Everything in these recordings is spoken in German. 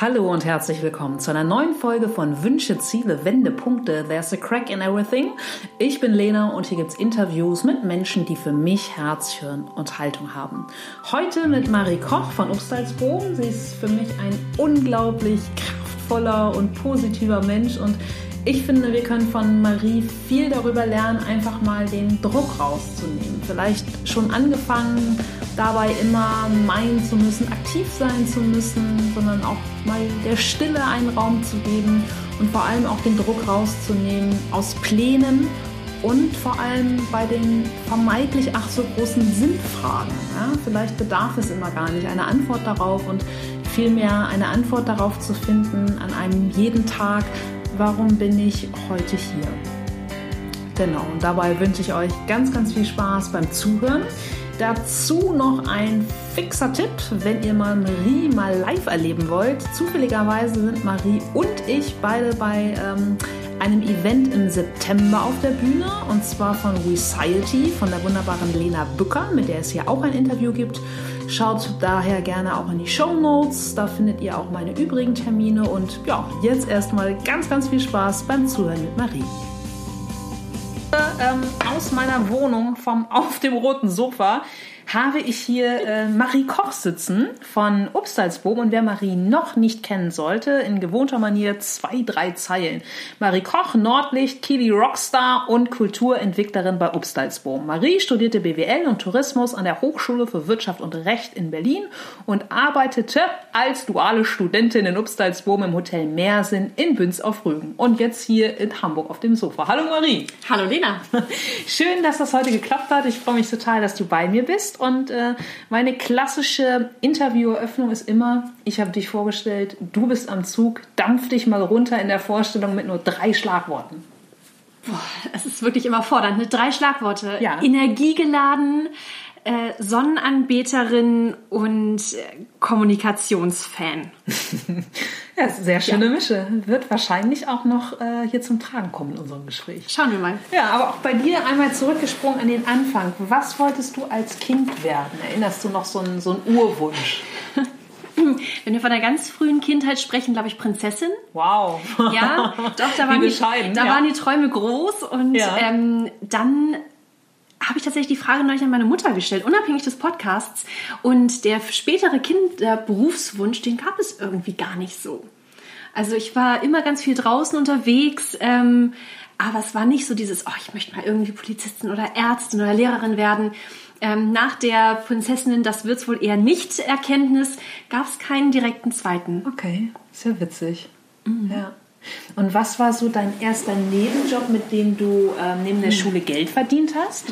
Hallo und herzlich willkommen zu einer neuen Folge von Wünsche, Ziele, Wendepunkte. There's a crack in everything. Ich bin Lena und hier gibt's Interviews mit Menschen, die für mich Herz, Hirn und Haltung haben. Heute mit Marie Koch von Obstalsbogen. Sie ist für mich ein unglaublich kraftvoller und positiver Mensch und ich finde, wir können von Marie viel darüber lernen, einfach mal den Druck rauszunehmen. Vielleicht schon angefangen, dabei immer meinen zu müssen, aktiv sein zu müssen, sondern auch mal der Stille einen Raum zu geben und vor allem auch den Druck rauszunehmen aus Plänen und vor allem bei den vermeintlich ach so großen Sinnfragen. Ja? Vielleicht bedarf es immer gar nicht einer Antwort darauf und vielmehr eine Antwort darauf zu finden an einem jeden Tag, warum bin ich heute hier? Genau, und dabei wünsche ich euch ganz, ganz viel Spaß beim Zuhören. Dazu noch ein fixer Tipp, wenn ihr mal Marie mal live erleben wollt. Zufälligerweise sind Marie und ich beide bei ähm, einem Event im September auf der Bühne und zwar von Reciety, von der wunderbaren Lena Bücker, mit der es hier auch ein Interview gibt. Schaut daher gerne auch in die Show Notes, da findet ihr auch meine übrigen Termine und ja, jetzt erstmal ganz, ganz viel Spaß beim Zuhören mit Marie. Ähm, aus meiner Wohnung vom auf dem roten Sofa habe ich hier äh, Marie Koch sitzen von Obstalsboom. Und wer Marie noch nicht kennen sollte, in gewohnter Manier zwei, drei Zeilen. Marie Koch, Nordlicht, Kili Rockstar und Kulturentwicklerin bei Obstalsboom. Marie studierte BWL und Tourismus an der Hochschule für Wirtschaft und Recht in Berlin und arbeitete als duale Studentin in Obstalsboom im Hotel Meersinn in Büns auf Rügen. Und jetzt hier in Hamburg auf dem Sofa. Hallo Marie. Hallo Lena. Schön, dass das heute geklappt hat. Ich freue mich total, dass du bei mir bist. Und äh, meine klassische Intervieweröffnung ist immer, ich habe dich vorgestellt, du bist am Zug, dampf dich mal runter in der Vorstellung mit nur drei Schlagworten. Boah, es ist wirklich immer fordernd. Ne? Drei Schlagworte. Ja. Energiegeladen, äh, Sonnenanbeterin und Kommunikationsfan. Ja, ist eine sehr schöne Mische. Wird wahrscheinlich auch noch äh, hier zum Tragen kommen in unserem Gespräch. Schauen wir mal. Ja, aber auch bei dir einmal zurückgesprungen an den Anfang. Was wolltest du als Kind werden? Erinnerst du noch so einen, so einen Urwunsch? Wenn wir von der ganz frühen Kindheit sprechen, glaube ich Prinzessin. Wow. Ja, doch, da, waren die, da ja. waren die Träume groß und Ja. ähm, dann habe ich tatsächlich die Frage neulich an meine Mutter gestellt, unabhängig des Podcasts. Und der spätere Kinderberufswunsch, den gab es irgendwie gar nicht so. Also ich war immer ganz viel draußen unterwegs, ähm, aber es war nicht so dieses, oh, ich möchte mal irgendwie Polizistin oder Ärztin oder Lehrerin werden. Ähm, nach der Prinzessinnen, das wird's wohl eher nicht Erkenntnis, gab es keinen direkten zweiten. Okay, sehr witzig. Ja. Und was war so dein erster Nebenjob, mit dem du ähm, neben der Schule Geld verdient hast?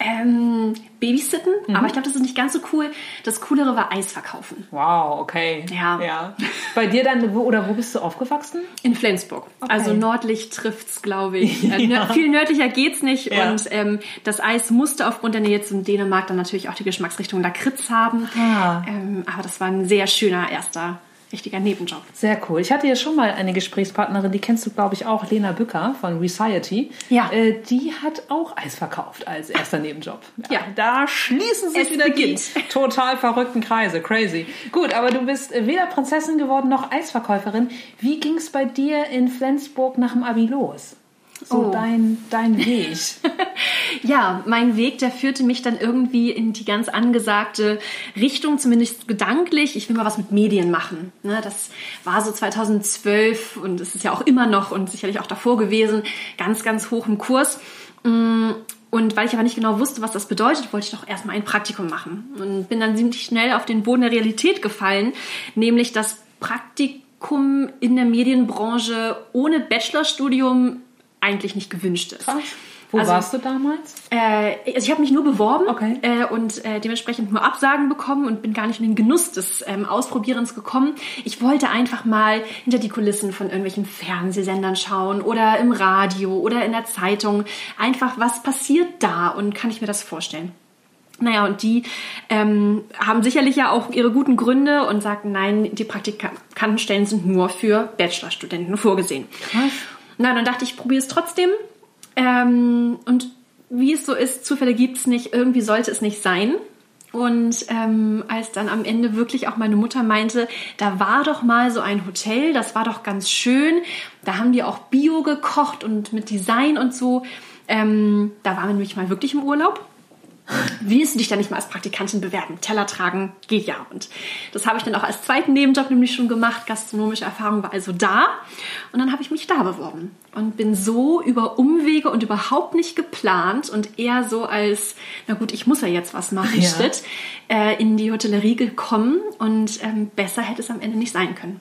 Ähm, Babysitten, aber ich glaube, das ist nicht ganz so cool. Das Coolere war Eis verkaufen. Wow, okay. Ja. ja. Bei dir dann, wo, oder wo bist du aufgewachsen? In Flensburg. Okay. Also nördlich trifft's, glaube ich. Also Ja. Viel nördlicher geht's nicht. Ja. Und ähm, das Eis musste aufgrund der Nähe zum Dänemark dann natürlich auch die Geschmacksrichtung Lakritz haben. Ah. Ähm, aber das war ein sehr schöner erster richtiger Nebenjob. Sehr cool. Ich hatte ja schon mal eine Gesprächspartnerin, die kennst du, glaube ich, auch, Lena Bücker von Reciety. Ja. Äh, die hat auch Eis verkauft als erster Nebenjob. Ja. Da schließen sich Es wieder beginnt. die total verrückten Kreise. Crazy. Gut, aber du bist weder Prinzessin geworden noch Eisverkäuferin. Wie ging es bei dir in Flensburg nach dem Abi los? So Oh. dein, dein Weg. Ja, mein Weg, der führte mich dann irgendwie in die ganz angesagte Richtung, zumindest gedanklich. Ich will mal was mit Medien machen. Ne, das war so 2012 und es ist ja auch immer noch und sicherlich auch davor gewesen, ganz, ganz hoch im Kurs. Mm, Und weil ich aber nicht genau wusste, was das bedeutet, wollte ich doch erstmal ein Praktikum machen. Und bin dann ziemlich schnell auf den Boden der Realität gefallen, nämlich das Praktikum in der Medienbranche ohne Bachelorstudium eigentlich nicht gewünscht ist. Wo Also- warst du damals? Äh, also ich habe mich nur beworben Okay. äh, und äh, dementsprechend nur Absagen bekommen und bin gar nicht in den Genuss des ähm, Ausprobierens gekommen. Ich wollte einfach mal hinter die Kulissen von irgendwelchen Fernsehsendern schauen oder im Radio oder in der Zeitung. Einfach, was passiert da und kann ich mir das vorstellen? Naja, und die ähm, haben sicherlich ja auch ihre guten Gründe und sagten, nein, die Praktikantenstellen sind nur für Bachelorstudenten vorgesehen. Krass. Na, dann dachte ich, ich probiere es trotzdem. Ähm, und wie es so ist, Zufälle gibt es nicht, irgendwie sollte es nicht sein. Und ähm, als dann am Ende wirklich auch meine Mutter meinte, da war doch mal so ein Hotel, das war doch ganz schön. Da haben die auch Bio gekocht und mit Design und so. Ähm, da waren wir nämlich mal wirklich im Urlaub willst du dich da nicht mal als Praktikantin bewerben? Teller tragen geht ja. Und das habe ich dann auch als zweiten Nebenjob nämlich schon gemacht. Gastronomische Erfahrung war also da. Und dann habe ich mich da beworben und bin so über Umwege und überhaupt nicht geplant und eher so als, na gut, ich muss ja jetzt was machen, ja. Schritt, äh, in die Hotellerie gekommen. Und ähm, besser hätte es am Ende nicht sein können.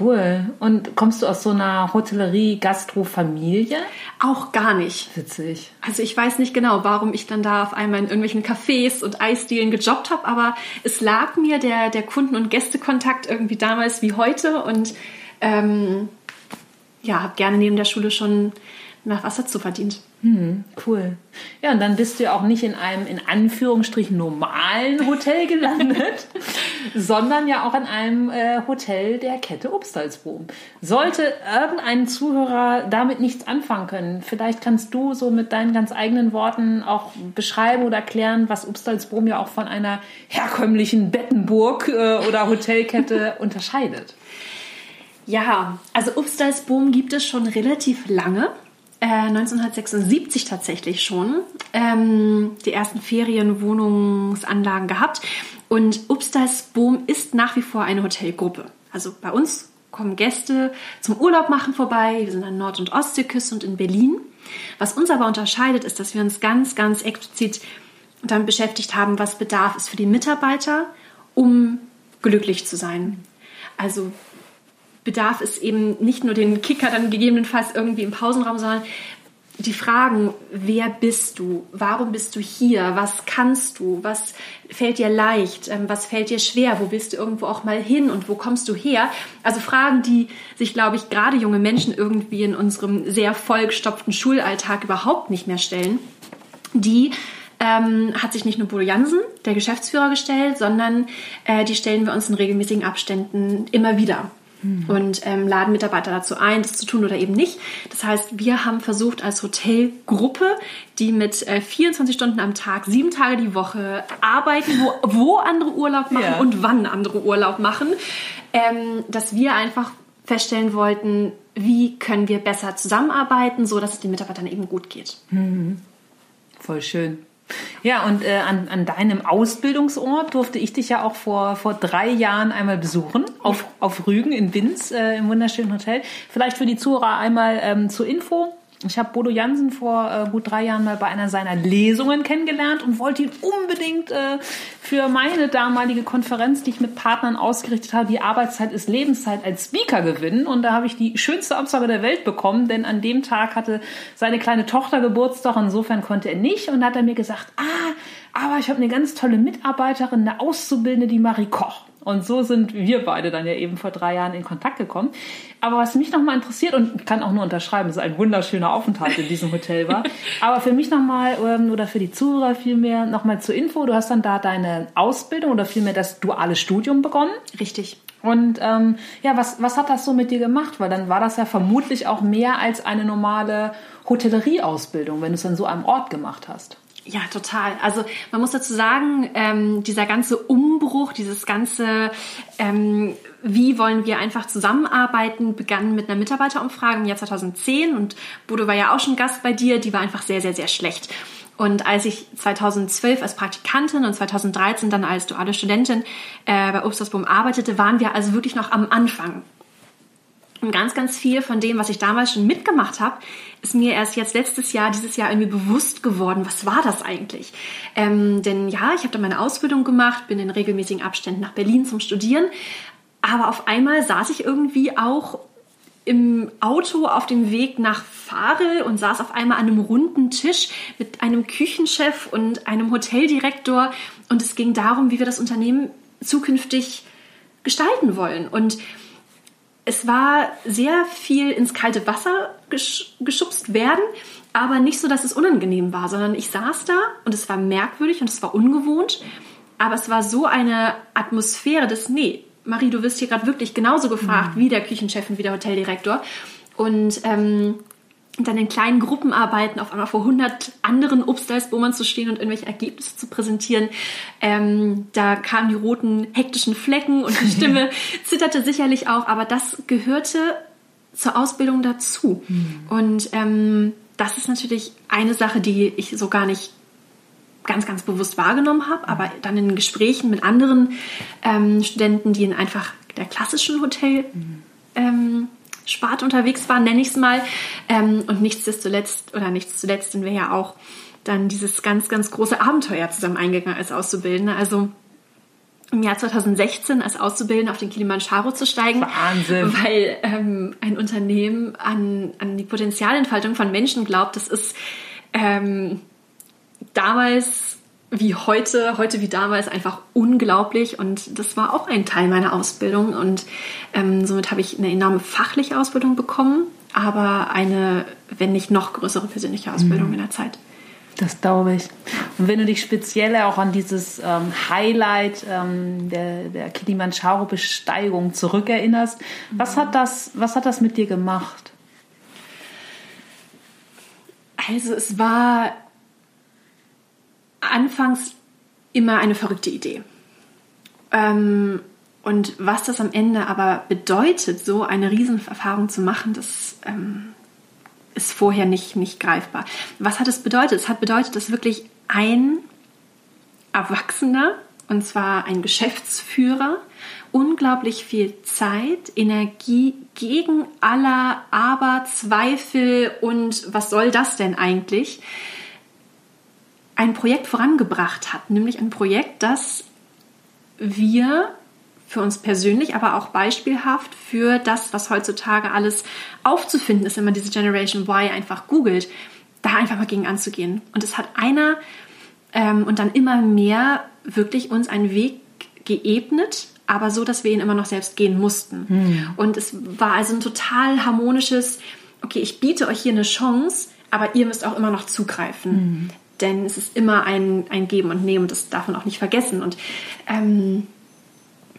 Cool. Und kommst du aus so einer Hotellerie-Gastro-Familie? Auch gar nicht. Witzig. Also ich weiß nicht genau, warum ich dann da auf einmal in irgendwelchen Cafés und Eisdielen gejobbt habe, aber es lag mir der, der Kunden- und Gästekontakt irgendwie damals wie heute und ähm, ja, habe gerne neben der Schule schon nach was dazu verdient. Hm, cool. Ja, und dann bist du ja auch nicht in einem in Anführungsstrichen normalen Hotel gelandet, sondern ja auch in einem äh, Hotel der Kette Obstalsboom. Sollte irgendein Zuhörer damit nichts anfangen können, vielleicht kannst du so mit deinen ganz eigenen Worten auch beschreiben oder erklären, was Obstalsboom ja auch von einer herkömmlichen Bettenburg äh, oder Hotelkette unterscheidet. Ja, also Obstalsboom gibt es schon relativ lange. 1976 äh, tatsächlich schon ähm, die ersten Ferienwohnungsanlagen gehabt. Und Upstalsboom ist nach wie vor eine Hotelgruppe. Also bei uns kommen Gäste zum Urlaub machen vorbei. Wir sind an Nord- und Ostseeküste und in Berlin. Was uns aber unterscheidet, ist, dass wir uns ganz, ganz explizit damit beschäftigt haben, was Bedarf ist für die Mitarbeiter, um glücklich zu sein. Also bedarf es eben nicht nur den Kicker dann gegebenenfalls irgendwie im Pausenraum, sondern die Fragen, wer bist du? Warum bist du hier? Was kannst du? Was fällt dir leicht? Ähm, was fällt dir schwer? Wo willst du irgendwo auch mal hin und wo kommst du her? Also Fragen, die sich, glaube ich, gerade junge Menschen irgendwie in unserem sehr vollgestopften Schulalltag überhaupt nicht mehr stellen. Die ähm, hat sich nicht nur Bodo Jansen, der Geschäftsführer, gestellt, sondern äh, die stellen wir uns in regelmäßigen Abständen immer wieder. Und ähm, laden Mitarbeiter dazu ein, das zu tun oder eben nicht. Das heißt, wir haben versucht als Hotelgruppe, die mit äh, 24 Stunden am Tag, sieben Tage die Woche arbeiten, wo, wo andere Urlaub machen ja. und wann andere Urlaub machen, ähm, dass wir einfach feststellen wollten, wie können wir besser zusammenarbeiten, so dass es den Mitarbeitern eben gut geht. Mhm. Voll schön. Ja, und äh, an, an deinem Ausbildungsort durfte ich dich ja auch vor, vor drei Jahren einmal besuchen, auf, auf Rügen in Binz, äh, im wunderschönen Hotel. Vielleicht für die Zuhörer einmal ähm, zur Info. Ich habe Bodo Jansen vor äh, gut drei Jahren mal bei einer seiner Lesungen kennengelernt und wollte ihn unbedingt äh, für meine damalige Konferenz, die ich mit Partnern ausgerichtet habe, die Arbeitszeit ist Lebenszeit als Speaker gewinnen. Und da habe ich die schönste Absage der Welt bekommen, denn an dem Tag hatte seine kleine Tochter Geburtstag. Insofern konnte er nicht. Und da hat er mir gesagt, ah, aber ich habe eine ganz tolle Mitarbeiterin, eine Auszubildende, die Marie Koch. Und so sind wir beide dann ja eben vor drei Jahren in Kontakt gekommen. Aber was mich nochmal interessiert, und kann auch nur unterschreiben, dass es ein wunderschöner Aufenthalt in diesem Hotel war. Aber für mich nochmal, ähm, oder für die Zuhörer vielmehr, nochmal zur Info. Du hast dann da deine Ausbildung oder vielmehr das duale Studium begonnen. Richtig. Und ähm, ja, was, was hat das so mit dir gemacht? Weil dann war das ja vermutlich auch mehr als eine normale Hotellerieausbildung, wenn du es an so einem Ort gemacht hast. Ja, total. Also man muss dazu sagen, ähm, dieser ganze Umbruch, dieses ganze, ähm, wie wollen wir einfach zusammenarbeiten, begann mit einer Mitarbeiterumfrage im Jahr 2010 und Bodo war ja auch schon Gast bei dir, die war einfach sehr, sehr, sehr schlecht. Und als ich 2012 als Praktikantin und 2013 dann als duale Studentin äh, bei Obstersboom arbeitete, waren wir also wirklich noch am Anfang. Und ganz, ganz viel von dem, was ich damals schon mitgemacht habe, ist mir erst jetzt letztes Jahr, dieses Jahr irgendwie bewusst geworden. Was war das eigentlich? Ähm, denn ja, ich habe da meine Ausbildung gemacht, bin in regelmäßigen Abständen nach Berlin zum Studieren. Aber auf einmal saß ich irgendwie auch im Auto auf dem Weg nach Farel und saß auf einmal an einem runden Tisch mit einem Küchenchef und einem Hoteldirektor. Und es ging darum, wie wir das Unternehmen zukünftig gestalten wollen. Und es war sehr viel ins kalte Wasser geschubst werden, aber nicht so, dass es unangenehm war, sondern ich saß da und es war merkwürdig und es war ungewohnt, aber es war so eine Atmosphäre des, nee, Marie, du wirst hier gerade wirklich genauso gefragt mhm. wie der Küchenchef und wie der Hoteldirektor. Und ähm, dann in kleinen Gruppenarbeiten auf einmal vor 100 anderen Obstleisbohmern zu stehen und irgendwelche Ergebnisse zu präsentieren. Ähm, da kamen die roten hektischen Flecken und die Stimme zitterte sicherlich auch, aber das gehörte zur Ausbildung dazu. Mhm. Und ähm, das ist natürlich eine Sache, die ich so gar nicht ganz, ganz bewusst wahrgenommen habe, aber dann in Gesprächen mit anderen ähm, Studenten, die in einfach der klassischen Hotel mhm. ähm, Spart unterwegs waren, nenne ich es mal. Ähm, und nichtsdestoletzt, oder nichts zuletzt sind wir ja auch dann dieses ganz, ganz große Abenteuer zusammen eingegangen als Auszubildende. Also im Jahr 2016 als Auszubildende auf den Kilimanjaro zu steigen. Wahnsinn. Weil ähm, ein Unternehmen an, an die Potenzialentfaltung von Menschen glaubt. Das ist ähm, damals wie heute, heute wie damals einfach unglaublich und das war auch ein Teil meiner Ausbildung und ähm, somit habe ich eine enorme fachliche Ausbildung bekommen, aber eine, wenn nicht noch größere persönliche Ausbildung mhm. in der Zeit. Das glaube ich. Und wenn du dich speziell auch an dieses ähm, Highlight ähm, der, der Kilimanjaro-Besteigung zurückerinnerst, mhm. was, hat das, was hat das mit dir gemacht? Also es war anfangs immer eine verrückte Idee. Ähm, und was das am Ende aber bedeutet, so eine Riesenerfahrung zu machen, das ähm, ist vorher nicht, nicht greifbar. Was hat es bedeutet? Es hat bedeutet, dass wirklich ein Erwachsener, und zwar ein Geschäftsführer, unglaublich viel Zeit, Energie gegen aller Aber, Zweifel und was soll das denn eigentlich, ein Projekt vorangebracht hat, nämlich ein Projekt, das wir für uns persönlich, aber auch beispielhaft für das, was heutzutage alles aufzufinden ist, wenn man diese Generation Y einfach googelt, da einfach mal gegen anzugehen. Und es hat einer ähm, und dann immer mehr wirklich uns einen Weg geebnet, aber so, dass wir ihn immer noch selbst gehen mussten. Hm. Und es war also ein total harmonisches, okay, ich biete euch hier eine Chance, aber ihr müsst auch immer noch zugreifen. Hm denn es ist immer ein, ein Geben und Nehmen, das darf man auch nicht vergessen. Und ähm,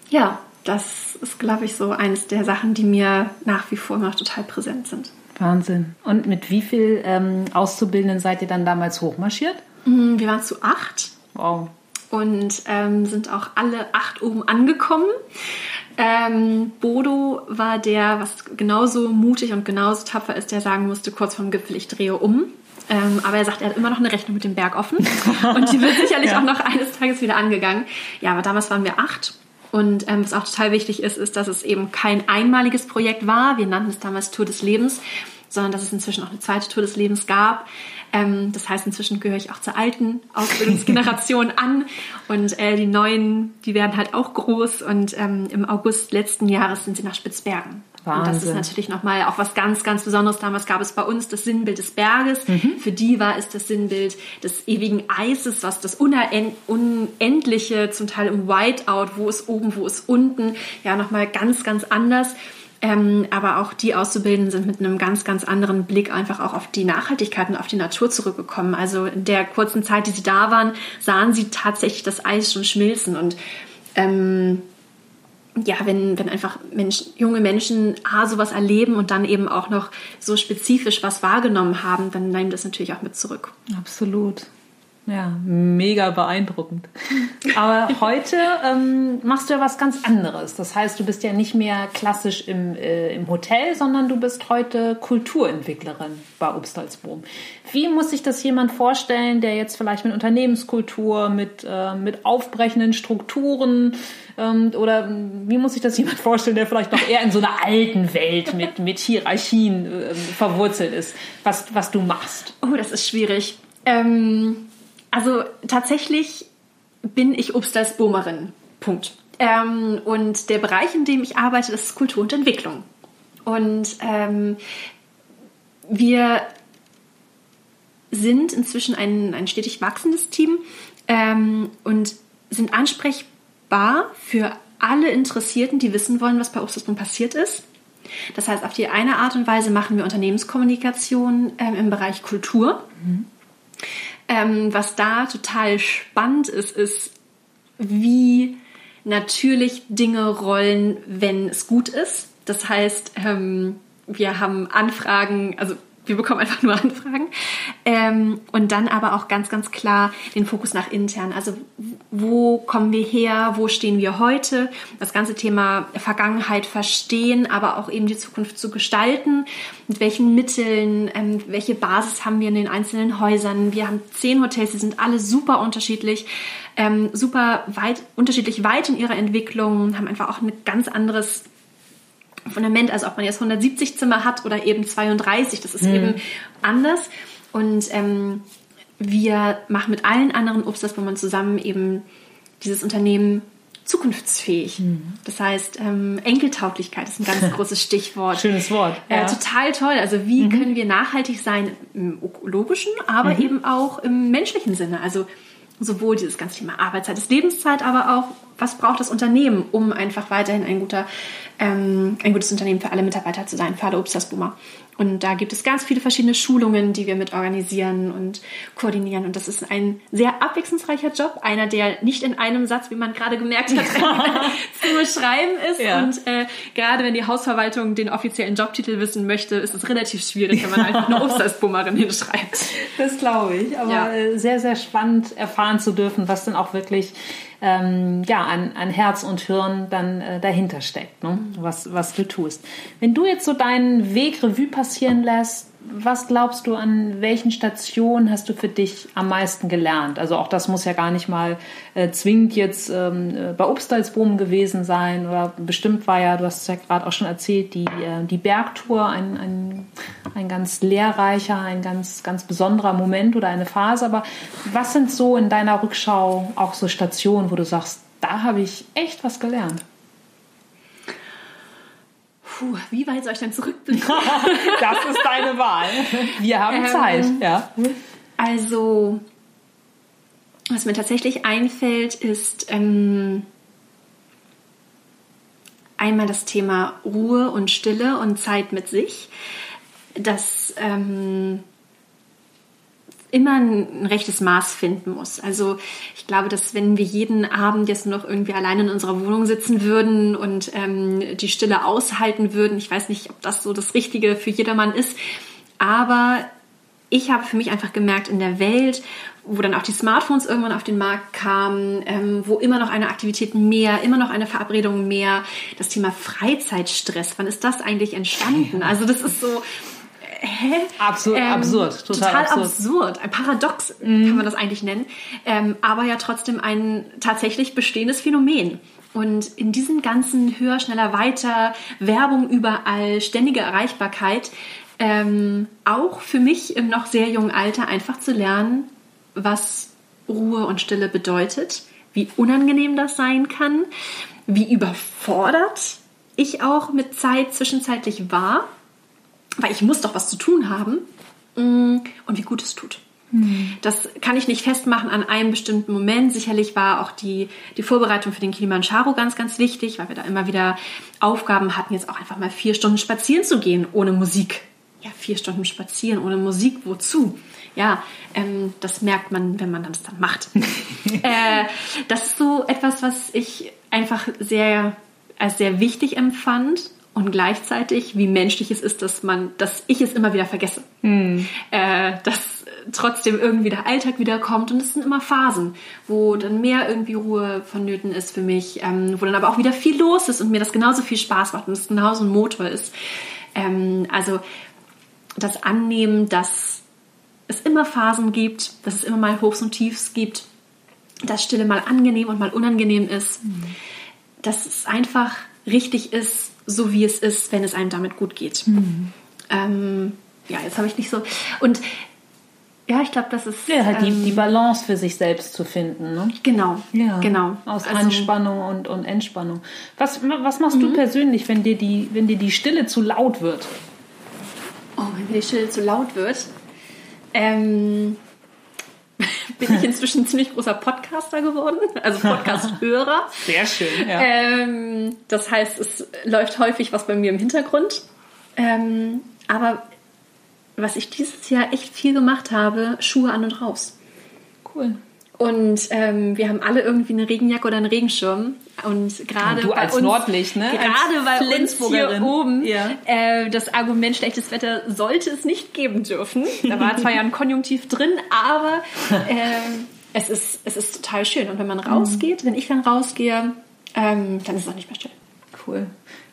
ja, das ist, glaube ich, so eines der Sachen, die mir nach wie vor noch total präsent sind. Wahnsinn. Und mit wie viel ähm, Auszubildenden seid ihr dann damals hochmarschiert? Mm, wir waren zu acht. Wow. Und ähm, sind auch alle acht oben angekommen. Ähm, Bodo war der, was genauso mutig und genauso tapfer ist, der sagen musste, kurz vorm Gipfel, ich drehe um. Ähm, aber er sagt, er hat immer noch eine Rechnung mit dem Berg offen. Und die wird sicherlich ja. auch noch eines Tages wieder angegangen. Ja, aber damals waren wir acht. Und ähm, was auch total wichtig ist, ist, dass es eben kein einmaliges Projekt war. Wir nannten es damals Tour des Lebens, sondern dass es inzwischen auch eine zweite Tour des Lebens gab. Ähm, das heißt, inzwischen gehöre ich auch zur alten Ausbildungsgeneration an und äh, die neuen, die werden halt auch groß und ähm, im August letzten Jahres sind sie nach Spitzbergen. Wahnsinn. Und das ist natürlich nochmal auch was ganz, ganz Besonderes. Damals gab es bei uns das Sinnbild des Berges. Mhm. Für die war es das Sinnbild des ewigen Eises, was das Unendliche, zum Teil im Whiteout, wo ist oben, wo ist unten, ja nochmal ganz, ganz anders. Ähm, aber auch die Auszubildenden sind mit einem ganz, ganz anderen Blick einfach auch auf die Nachhaltigkeit und auf die Natur zurückgekommen. Also in der kurzen Zeit, die sie da waren, sahen sie tatsächlich das Eis schon schmilzen und ähm, ja, wenn, wenn einfach Menschen, junge Menschen A, sowas erleben und dann eben auch noch so spezifisch was wahrgenommen haben, dann nehmen das natürlich auch mit zurück. Absolut. Ja, mega beeindruckend. Aber heute ähm, machst du ja was ganz anderes. Das heißt, du bist ja nicht mehr klassisch im, äh, im Hotel, sondern du bist heute Kulturentwicklerin bei Obstalsboom. Wie muss sich das jemand vorstellen, der jetzt vielleicht mit Unternehmenskultur, mit, äh, mit aufbrechenden Strukturen ähm, oder wie muss sich das jemand vorstellen, der vielleicht noch eher in so einer alten Welt mit, mit Hierarchien äh, verwurzelt ist, was, was du machst? Oh, das ist schwierig. Ähm also tatsächlich bin ich Obstalsbohmerin. Punkt. Ähm, und der Bereich, in dem ich arbeite, ist Kultur und Entwicklung. Und ähm, wir sind inzwischen ein, ein stetig wachsendes Team ähm, und sind ansprechbar für alle Interessierten, die wissen wollen, was bei Obstalsbohm passiert ist. Das heißt, auf die eine Art und Weise machen wir Unternehmenskommunikation ähm, im Bereich Kultur. Mhm. Ähm, was da total spannend ist, ist, wie natürlich Dinge rollen, wenn es gut ist. Das heißt, ähm, wir haben Anfragen, also wir bekommen einfach nur Anfragen. Ähm, und dann aber auch ganz, ganz klar den Fokus nach intern. Also wo kommen wir her, wo stehen wir heute? Das ganze Thema Vergangenheit verstehen, aber auch eben die Zukunft zu gestalten. Mit welchen Mitteln, ähm, welche Basis haben wir in den einzelnen Häusern? Wir haben zehn Hotels, die sind alle super unterschiedlich. Ähm, super weit, unterschiedlich weit in ihrer Entwicklung, haben einfach auch ein ganz anderes Fundament, also ob man jetzt 170 Zimmer hat oder eben 32, das ist mhm. eben anders. Und ähm, wir machen mit allen anderen Obstlersbummern zusammen eben dieses Unternehmen zukunftsfähig. Mhm. Das heißt, ähm, Enkeltauglichkeit ist ein ganz großes Stichwort. Schönes Wort. Ja. Äh, total toll. Also wie mhm. können wir nachhaltig sein im ökologischen, aber mhm. eben auch im menschlichen Sinne. Also sowohl dieses ganze Thema Arbeitszeit, ist Lebenszeit, aber auch, was braucht das Unternehmen, um einfach weiterhin ein guter ähm, ein gutes Unternehmen für alle Mitarbeiter zu sein, für alle Obstlersboomer. Und da gibt es ganz viele verschiedene Schulungen, die wir mit organisieren und koordinieren. Und das ist ein sehr abwechslungsreicher Job. Einer, der nicht in einem Satz, wie man gerade gemerkt hat, zu beschreiben ist. Ja. Und äh, gerade wenn die Hausverwaltung den offiziellen Jobtitel wissen möchte, ist es relativ schwierig, wenn man einfach eine Obstlersboomerin hinschreibt. Das glaube ich. Aber ja. Äh, sehr, sehr spannend erfahren zu dürfen, was denn auch wirklich ähm, ja, an, an Herz und Hirn dann äh, dahinter steckt, ne? was, was du tust. Wenn du jetzt so deinen Weg Revue passieren lässt, was glaubst du, an welchen Stationen hast du für dich am meisten gelernt? Also auch das muss ja gar nicht mal äh, zwingend jetzt ähm, äh, bei Obstalsboom gewesen sein oder bestimmt war ja, du hast es ja gerade auch schon erzählt, die, äh, die Bergtour ein, ein, ein ganz lehrreicher, ein ganz, ganz besonderer Moment oder eine Phase. Aber was sind so in deiner Rückschau auch so Stationen, wo du sagst, da habe ich echt was gelernt? Puh, wie weit soll ich denn zurückblicken? das ist deine Wahl. Wir haben ähm, Zeit, ja. Also, was mir tatsächlich einfällt, ist ähm, einmal das Thema Ruhe und Stille und Zeit mit sich. Das ähm, immer ein rechtes Maß finden muss. Also ich glaube, dass wenn wir jeden Abend jetzt noch irgendwie allein in unserer Wohnung sitzen würden und ähm, die Stille aushalten würden, ich weiß nicht, ob das so das Richtige für jedermann ist, aber ich habe für mich einfach gemerkt, in der Welt, wo dann auch die Smartphones irgendwann auf den Markt kamen, ähm, wo immer noch eine Aktivität mehr, immer noch eine Verabredung mehr, das Thema Freizeitstress, wann ist das eigentlich entstanden? Also das ist so, hä? Absur ähm, absurd, total, total absurd. absurd. Ein Paradox mhm. kann man das eigentlich nennen, ähm, aber ja trotzdem ein tatsächlich bestehendes Phänomen. Und in diesem ganzen höher, schneller, weiter, Werbung überall, ständige Erreichbarkeit, ähm, auch für mich im noch sehr jungen Alter einfach zu lernen, was Ruhe und Stille bedeutet, wie unangenehm das sein kann, wie überfordert ich auch mit Zeit zwischenzeitlich war weil ich muss doch was zu tun haben mm, und wie gut es tut. Hm. Das kann ich nicht festmachen an einem bestimmten Moment. Sicherlich war auch die, die Vorbereitung für den Kilimanjaro ganz, ganz wichtig, weil wir da immer wieder Aufgaben hatten, jetzt auch einfach mal vier Stunden spazieren zu gehen ohne Musik. Ja, vier Stunden spazieren ohne Musik, wozu? Ja, ähm, das merkt man, wenn man das dann macht. äh, das ist so etwas, was ich einfach sehr als sehr wichtig empfand und gleichzeitig, wie menschlich es ist, dass man, dass ich es immer wieder vergesse. Hm. Äh, dass trotzdem irgendwie der Alltag wiederkommt und es sind immer Phasen, wo dann mehr irgendwie Ruhe vonnöten ist für mich, ähm, wo dann aber auch wieder viel los ist und mir das genauso viel Spaß macht und es genauso ein Motor ist. Ähm, also das Annehmen, dass es immer Phasen gibt, dass es immer mal Hochs und Tiefs gibt, dass Stille mal angenehm und mal unangenehm ist, mhm. dass es einfach richtig ist, so wie es ist, wenn es einem damit gut geht. Mhm. Ähm, ja, jetzt habe ich nicht so. Und ja, ich glaube, das ist. Ja, halt ähm, die, die Balance für sich selbst zu finden. Ne? Genau. Ja. Genau. Aus also, Anspannung und, und Entspannung. Was, was machst mhm. du persönlich, wenn dir, die, wenn dir die Stille zu laut wird? Oh, wenn mir die Stille zu laut wird. Ähm, bin ich inzwischen ein ziemlich großer Podcaster geworden, also Podcast-Hörer. Sehr schön, ja. Ähm, das heißt, es läuft häufig was bei mir im Hintergrund. Ähm, aber was ich dieses Jahr echt viel gemacht habe, Schuhe an und raus. Cool. Und ähm, wir haben alle irgendwie eine Regenjacke oder einen Regenschirm. Und gerade du bei als uns, Nordlicht, ne? Gerade bei uns hier oben, Ja. äh, das Argument schlechtes Wetter sollte es nicht geben dürfen. Da war zwar ja ein Konjunktiv drin, aber ähm, es, ist, es ist total schön. Und wenn man rausgeht, wenn ich dann rausgehe, ähm, dann ist es auch nicht mehr schön. Cool.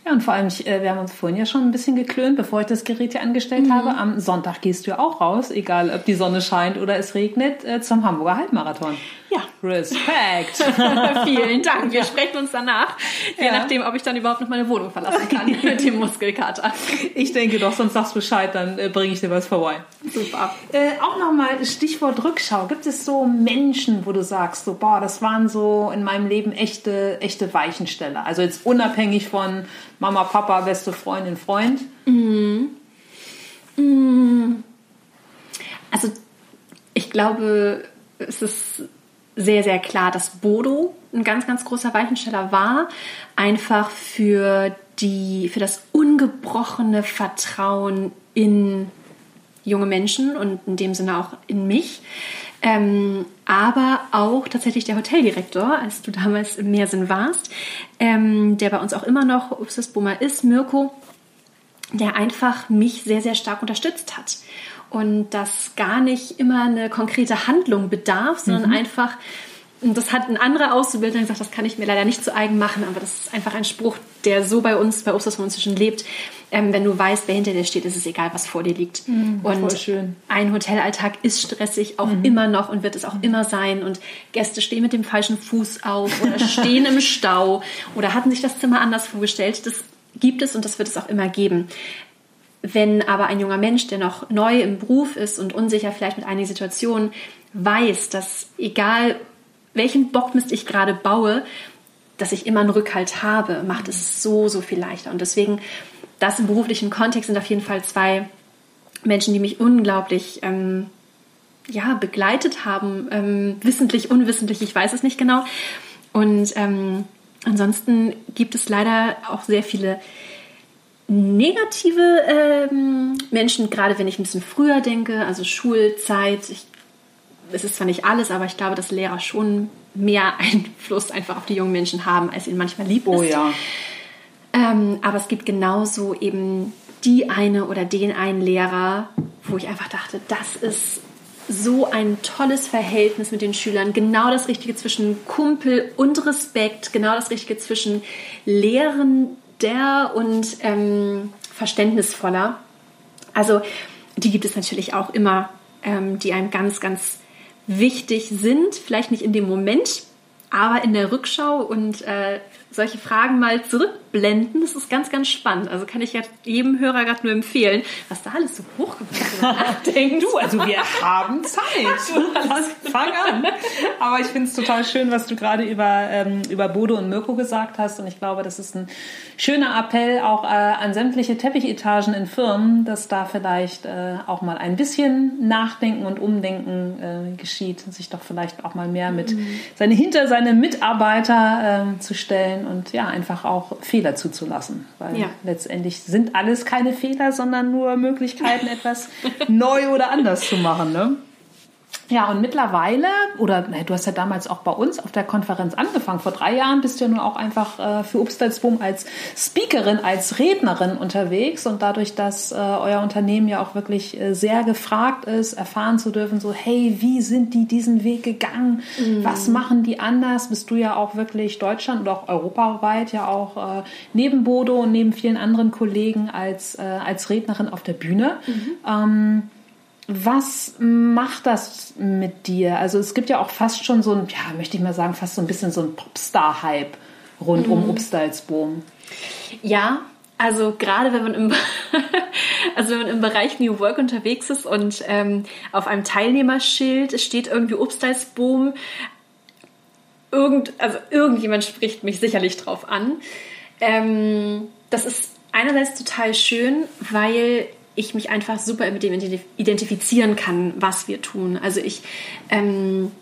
Ja, und vor allem, ich, äh, wir haben uns vorhin ja schon ein bisschen geklönt, bevor ich das Gerät hier angestellt habe. Am Sonntag gehst du ja auch raus, egal ob die Sonne scheint oder es regnet, äh, zum Hamburger Halbmarathon. Ja. Respekt! Vielen Dank. Wir sprechen uns danach, je Ja. nachdem, ob ich dann überhaupt noch meine Wohnung verlassen kann mit dem Muskelkater. ich denke doch, sonst sagst du Bescheid, dann äh, bringe ich dir was vorbei. Super. Äh, auch nochmal Stichwort Rückschau. Gibt es so Menschen, wo du sagst, so, boah, das waren so in meinem Leben echte, echte Weichensteller? Also jetzt unabhängig von Mama, Papa, beste Freundin, Freund. Also ich glaube, es ist sehr, sehr klar, dass Bodo ein ganz, ganz großer Weichensteller war. Einfach für, die, für das ungebrochene Vertrauen in junge Menschen und in dem Sinne auch in mich. Ähm, aber auch tatsächlich der Hoteldirektor, als du damals im Meersinn warst, ähm, der bei uns auch immer noch Upsis Bummer ist, Mirko, der einfach mich sehr, sehr stark unterstützt hat. Und das gar nicht immer eine konkrete Handlung bedarf, sondern einfach, und das hat ein anderer Auszubildender gesagt, das kann ich mir leider nicht zu eigen machen, aber das ist einfach ein Spruch, der so bei uns, bei Obstas von uns zwischen lebt. Ähm, wenn du weißt, wer hinter dir steht, ist es egal, was vor dir liegt. und voll schön. ein Hotelalltag ist stressig, auch immer noch und wird es auch immer sein. Und Gäste stehen mit dem falschen Fuß auf oder stehen im Stau oder hatten sich das Zimmer anders vorgestellt. Das gibt es und das wird es auch immer geben. Wenn aber ein junger Mensch, der noch neu im Beruf ist und unsicher vielleicht mit einigen Situationen, weiß, dass egal welchen Bockmist ich gerade baue, dass ich immer einen Rückhalt habe, macht es so, so viel leichter. Und deswegen, das im beruflichen Kontext sind auf jeden Fall zwei Menschen, die mich unglaublich ähm, ja, begleitet haben, ähm, wissentlich, unwissentlich, ich weiß es nicht genau. Und ähm, ansonsten gibt es leider auch sehr viele negative ähm, Menschen, gerade wenn ich ein bisschen früher denke, also Schulzeit. Ich, es ist zwar nicht alles, aber ich glaube, dass Lehrer schon mehr Einfluss einfach auf die jungen Menschen haben, als ihnen manchmal lieb ist. Oh ja. Ähm, aber es gibt genauso eben die eine oder den einen Lehrer, wo ich einfach dachte, das ist so ein tolles Verhältnis mit den Schülern, genau das Richtige zwischen Kumpel und Respekt, genau das Richtige zwischen Lehrender und ähm, verständnisvoller. Also die gibt es natürlich auch immer, ähm, die einem ganz, ganz wichtig sind, vielleicht nicht in dem Moment, aber in der Rückschau und äh, solche Fragen mal zurückblenden, das ist ganz, ganz spannend. Also kann ich ja jedem Hörer gerade nur empfehlen, was da alles so hochgebracht nachdenkt. Du, also wir haben Zeit. Fang an. Aber ich finde es total schön, was du gerade über, ähm, über Bodo und Mirko gesagt hast. Und ich glaube, das ist ein schöner Appell auch äh, an sämtliche Teppichetagen in Firmen, dass da vielleicht äh, auch mal ein bisschen Nachdenken und Umdenken äh, geschieht. Sich doch vielleicht auch mal mehr mit seine hinter seine Mitarbeiter ähm, zu stellen und ja, einfach auch Fehler zuzulassen. Weil Ja. letztendlich sind alles keine Fehler, sondern nur Möglichkeiten, etwas neu oder anders zu machen. Ne? Ja, und mittlerweile, oder na, du hast ja damals auch bei uns auf der Konferenz angefangen, vor drei Jahren bist du ja nun auch einfach äh, für Upstalsboom als Speakerin, als Rednerin unterwegs. Und dadurch, dass äh, euer Unternehmen ja auch wirklich äh, sehr gefragt ist, erfahren zu dürfen, so hey, wie sind die diesen Weg gegangen, was machen die anders, bist du ja auch wirklich Deutschland und auch europaweit ja auch äh, neben Bodo und neben vielen anderen Kollegen als, äh, als Rednerin auf der Bühne. Ähm, was macht das mit dir? Also es gibt ja auch fast schon so ein, ja, möchte ich mal sagen, fast so ein bisschen so ein Popstar-Hype rund um Upstalsboom. Ja, also gerade wenn man im, also wenn man im Bereich New Work unterwegs ist und ähm, auf einem Teilnehmerschild steht irgendwie Obstalsboom, irgend, also irgendjemand spricht mich sicherlich drauf an. Ähm, das ist einerseits total schön, weil ich mich einfach super mit dem identif- identifizieren kann, was wir tun. Also ich ähm,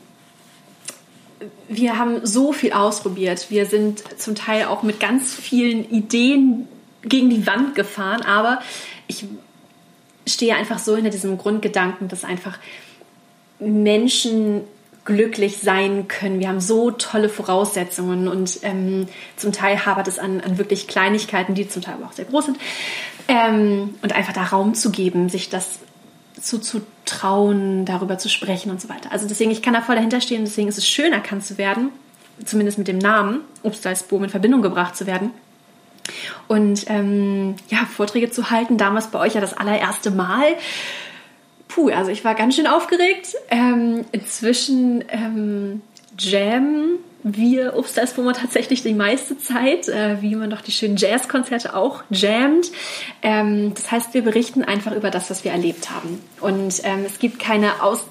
wir haben so viel ausprobiert. Wir sind zum Teil auch mit ganz vielen Ideen gegen die Wand gefahren, aber ich stehe einfach so hinter diesem Grundgedanken, dass einfach Menschen glücklich sein können. Wir haben so tolle Voraussetzungen und ähm, zum Teil hapert es an, an wirklich Kleinigkeiten, die zum Teil aber auch sehr groß sind. Ähm, und einfach da Raum zu geben, sich das zuzutrauen, darüber zu sprechen und so weiter. Also deswegen, ich kann da voll dahinter stehen, deswegen ist es schön, erkannt zu werden, zumindest mit dem Namen Obstalsboom in Verbindung gebracht zu werden. Und ähm, ja, Vorträge zu halten, damals bei euch ja das allererste Mal. Puh, also ich war ganz schön aufgeregt. Ähm, inzwischen ähm, Jam wir Obstalsboomer tatsächlich die meiste Zeit, äh, wie man doch die schönen Jazzkonzerte auch jammt. Ähm, das heißt, wir berichten einfach über das, was wir erlebt haben. Und ähm, es gibt keine aus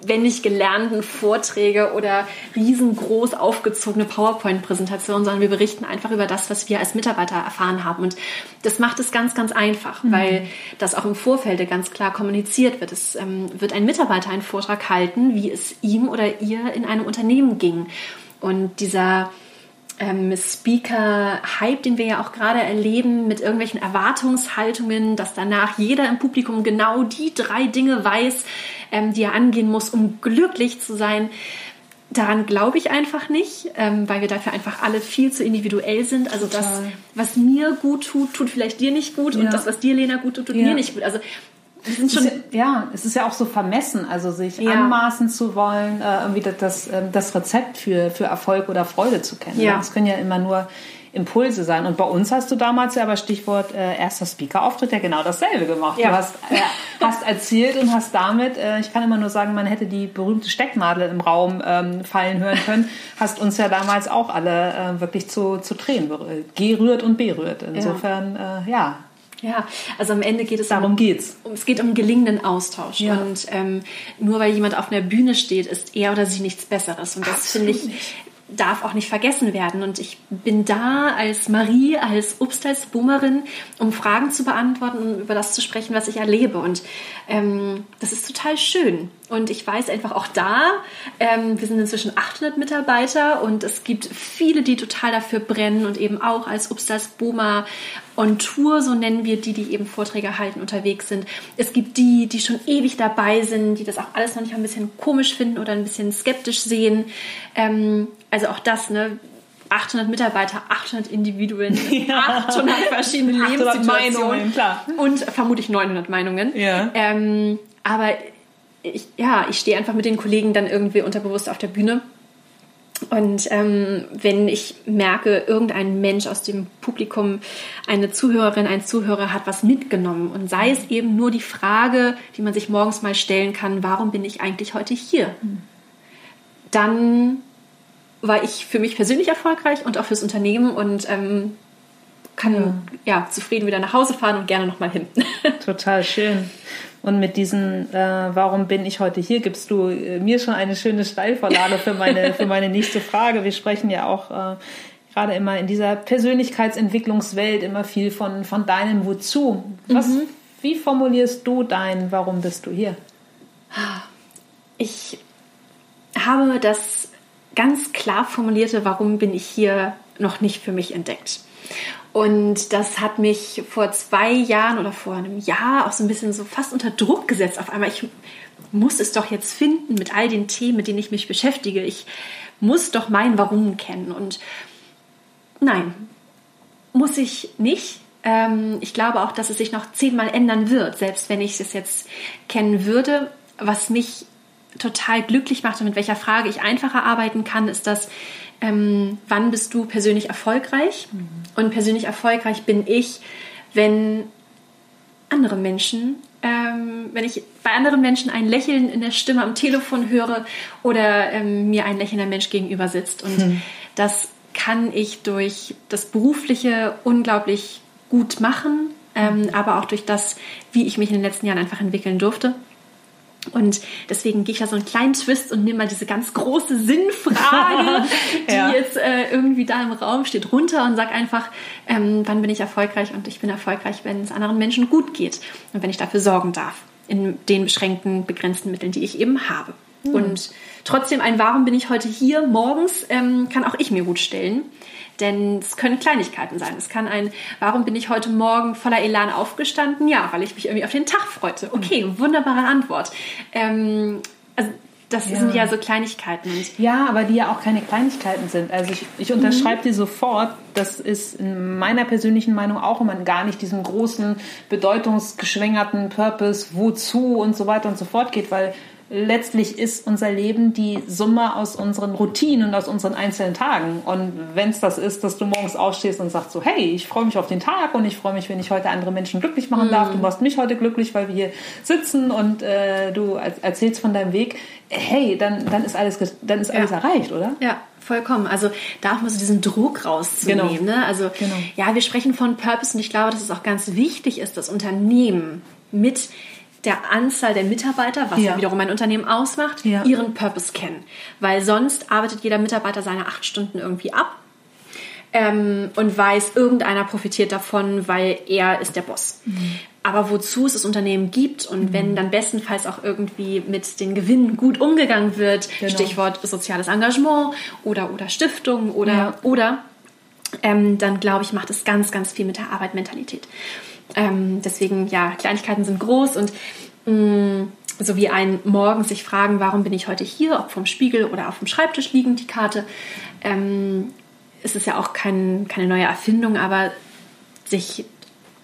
auswendig gelernten Vorträge oder riesengroß aufgezogene PowerPoint-Präsentationen, sondern wir berichten einfach über das, was wir als Mitarbeiter erfahren haben. Und das macht es ganz, ganz einfach, mhm. weil das auch im Vorfeld ganz klar kommuniziert wird. Es ähm, wird ein Mitarbeiter einen Vortrag halten, wie es ihm oder ihr in einem Unternehmen ging. Und dieser ähm, Speaker-Hype, den wir ja auch gerade erleben, mit irgendwelchen Erwartungshaltungen, dass danach jeder im Publikum genau die drei Dinge weiß, ähm, die er angehen muss, um glücklich zu sein. Daran glaube ich einfach nicht, ähm, weil wir dafür einfach alle viel zu individuell sind. Also Total. das, was mir gut tut, tut vielleicht dir nicht gut ja. und das, was dir, Lena, gut tut, tut ja. mir nicht gut. Also schon, ja, es ist ja auch so vermessen, also sich ja. anmaßen zu wollen, äh, irgendwie das, das, ähm, das Rezept für, für Erfolg oder Freude zu kennen. Ja. Das können ja immer nur Impulse sein. Und bei uns hast du damals ja aber Stichwort äh, erster Speaker-Auftritt ja genau dasselbe gemacht. Ja. Du hast, äh, hast erzählt und hast damit, äh, ich kann immer nur sagen, man hätte die berühmte Stecknadel im Raum ähm, fallen hören können, hast uns ja damals auch alle äh, wirklich zu, zu Tränen gerührt und berührt. Insofern, ja, äh, ja ja, also am Ende geht es darum um, geht's. Um, es geht um gelingenden Austausch ja. und ähm, nur weil jemand auf einer Bühne steht, ist er oder sie nichts Besseres und das finde ich darf auch nicht vergessen werden. Und ich bin da als Marie, als Obstalsboomerin, um Fragen zu beantworten und über das zu sprechen, was ich erlebe. Und ähm, das ist total schön. Und ich weiß einfach auch da, ähm, wir sind inzwischen 800 Mitarbeiter und es gibt viele, die total dafür brennen und eben auch als Obstalsboomer on Tour, so nennen wir die, die eben Vorträge halten, unterwegs sind. Es gibt die, die schon ewig dabei sind, die das auch alles noch nicht ein bisschen komisch finden oder ein bisschen skeptisch sehen. Ähm, also auch das, ne? 800 Mitarbeiter, 800 Individuen, ja. 800 verschiedene 800 Lebenssituationen Meinungen, klar. und vermutlich 900 Meinungen. Ja. Ähm, aber ich, ja, ich stehe einfach mit den Kollegen dann irgendwie unterbewusst auf der Bühne und ähm, wenn ich merke, irgendein Mensch aus dem Publikum, eine Zuhörerin, ein Zuhörer hat was mitgenommen und sei es eben nur die Frage, die man sich morgens mal stellen kann, warum bin ich eigentlich heute hier? Dann war ich für mich persönlich erfolgreich und auch fürs Unternehmen und ähm, kann ja. ja zufrieden wieder nach Hause fahren und gerne nochmal hin. Total schön. Und mit diesen, äh, warum bin ich heute hier, gibst du äh, mir schon eine schöne Steilvorlage für meine, für meine nächste Frage. Wir sprechen ja auch äh, gerade immer in dieser Persönlichkeitsentwicklungswelt immer viel von, von deinem Wozu. Was, mhm. Wie formulierst du dein Warum bist du hier? Ich habe das ganz klar formulierte Warum bin ich hier noch nicht für mich entdeckt. Und das hat mich vor zwei Jahren oder vor einem Jahr auch so ein bisschen so fast unter Druck gesetzt. Auf einmal, ich muss es doch jetzt finden mit all den Themen, mit denen ich mich beschäftige. Ich muss doch mein Warum kennen. Und nein, muss ich nicht. Ähm, ich glaube auch, dass es sich noch zehnmal ändern wird, selbst wenn ich es jetzt kennen würde. Was mich total glücklich macht und mit welcher Frage ich einfacher arbeiten kann, ist das, ähm, wann bist du persönlich erfolgreich? Mhm. Und persönlich erfolgreich bin ich, wenn andere Menschen, ähm, wenn ich bei anderen Menschen ein Lächeln in der Stimme am Telefon höre oder ähm, mir ein lächelnder Mensch gegenüber sitzt. Und mhm. das kann ich durch das Berufliche unglaublich gut machen, ähm, aber auch durch das, wie ich mich in den letzten Jahren einfach entwickeln durfte. Und deswegen gehe ich da so einen kleinen Twist und nehme mal diese ganz große Sinnfrage, die ja. jetzt äh, irgendwie da im Raum steht, runter und sage einfach, ähm, wann bin ich erfolgreich? Und ich bin erfolgreich, wenn es anderen Menschen gut geht und wenn ich dafür sorgen darf, in den beschränkten, begrenzten Mitteln, die ich eben habe. Mhm. Und trotzdem ein Warum bin ich heute hier morgens, ähm, kann auch ich mir gut stellen. Denn es können Kleinigkeiten sein. Es kann ein, warum bin ich heute Morgen voller Elan aufgestanden? Ja, weil ich mich irgendwie auf den Tag freute. Okay, wunderbare Antwort. Ähm, also das Ja. sind ja so Kleinigkeiten. Ja, aber die ja auch keine Kleinigkeiten sind. Also ich, ich unterschreibe dir sofort, das ist in meiner persönlichen Meinung auch immer gar nicht diesem großen, bedeutungsgeschwängerten Purpose, wozu und so weiter und so fort geht, weil letztlich ist unser Leben die Summe aus unseren Routinen und aus unseren einzelnen Tagen. Und wenn es das ist, dass du morgens aufstehst und sagst so, hey, ich freue mich auf den Tag und ich freue mich, wenn ich heute andere Menschen glücklich machen darf. Du machst mich heute glücklich, weil wir hier sitzen und äh, du er- erzählst von deinem Weg. Hey, dann, dann ist alles, dann ist alles Ja. erreicht, oder? Ja, vollkommen. Also da auch mal so diesen Druck rauszunehmen. Genau. Ne? Also Genau. ja, wir sprechen von Purpose und ich glaube, dass es auch ganz wichtig ist, dass Unternehmen mit der Anzahl der Mitarbeiter, was ja, wiederum ein Unternehmen ausmacht, Ja. ihren Purpose kennen. Weil sonst arbeitet jeder Mitarbeiter seine acht Stunden irgendwie ab ähm, und weiß, irgendeiner profitiert davon, weil er ist der Boss. Aber wozu es das Unternehmen gibt und wenn dann bestenfalls auch irgendwie mit den Gewinnen gut umgegangen wird, Genau. Stichwort soziales Engagement oder, oder Stiftung oder, Ja. oder ähm, dann glaube ich, macht es ganz, ganz viel mit der Arbeitmentalität. Ähm, deswegen, ja, Kleinigkeiten sind groß und mh, so wie ein morgens sich fragen, warum bin ich heute hier, ob vom Spiegel oder auf dem Schreibtisch liegend die Karte. Ähm, es ist ja auch kein, keine neue Erfindung, aber sich